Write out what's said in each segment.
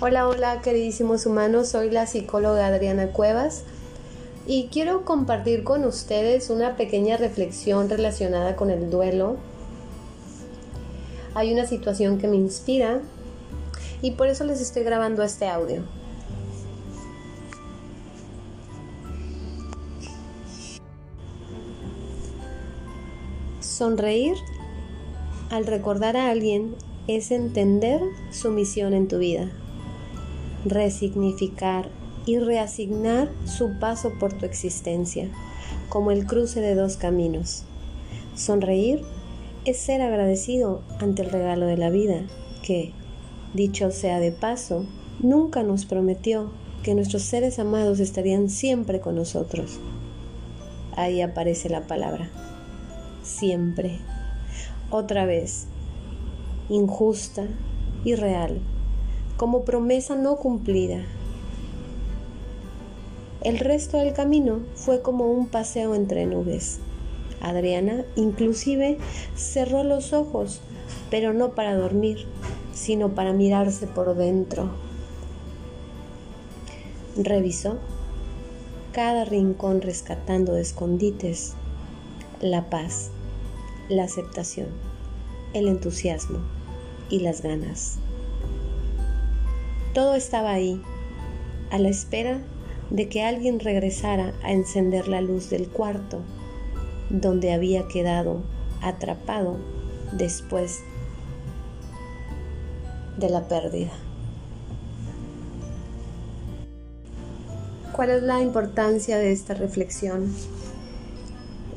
Hola, hola queridísimos humanos, soy la psicóloga Adriana Cuevas y quiero compartir con ustedes una pequeña reflexión relacionada con el duelo. Hay una situación que me inspira y por eso les estoy grabando este audio. Sonreír al recordar a alguien es entender su misión en tu vida resignificar y reasignar su paso por tu existencia, como el cruce de dos caminos. Sonreír es ser agradecido ante el regalo de la vida, que, dicho sea de paso, nunca nos prometió que nuestros seres amados estarían siempre con nosotros. Ahí aparece la palabra, siempre, otra vez, injusta y real como promesa no cumplida. El resto del camino fue como un paseo entre nubes. Adriana inclusive cerró los ojos, pero no para dormir, sino para mirarse por dentro. Revisó cada rincón rescatando de escondites la paz, la aceptación, el entusiasmo y las ganas. Todo estaba ahí, a la espera de que alguien regresara a encender la luz del cuarto donde había quedado atrapado después de la pérdida. ¿Cuál es la importancia de esta reflexión?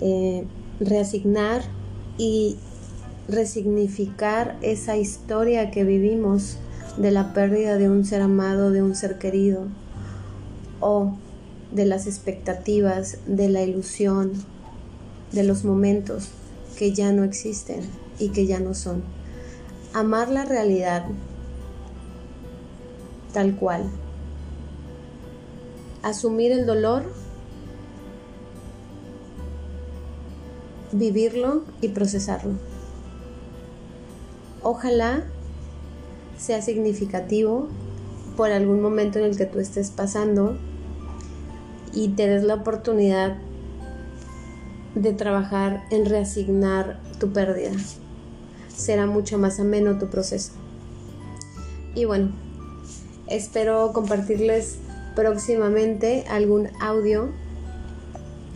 Eh, reasignar y resignificar esa historia que vivimos de la pérdida de un ser amado, de un ser querido, o de las expectativas, de la ilusión, de los momentos que ya no existen y que ya no son. Amar la realidad tal cual. Asumir el dolor, vivirlo y procesarlo. Ojalá sea significativo por algún momento en el que tú estés pasando y te des la oportunidad de trabajar en reasignar tu pérdida. Será mucho más ameno tu proceso. Y bueno, espero compartirles próximamente algún audio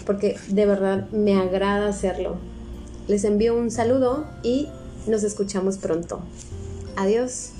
porque de verdad me agrada hacerlo. Les envío un saludo y nos escuchamos pronto. Adiós.